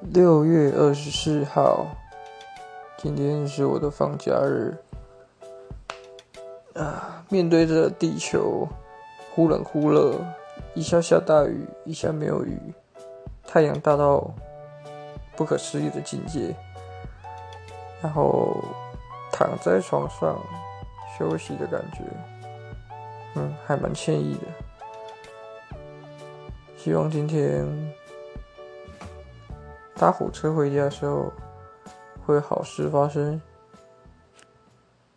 六月二十四号，今天是我的放假日。啊，面对着地球忽冷忽热，一下下大雨，一下没有雨，太阳大到不可思议的境界。然后躺在床上休息的感觉，嗯，还蛮惬意的。希望今天。搭火车回家的时候，会好事发生。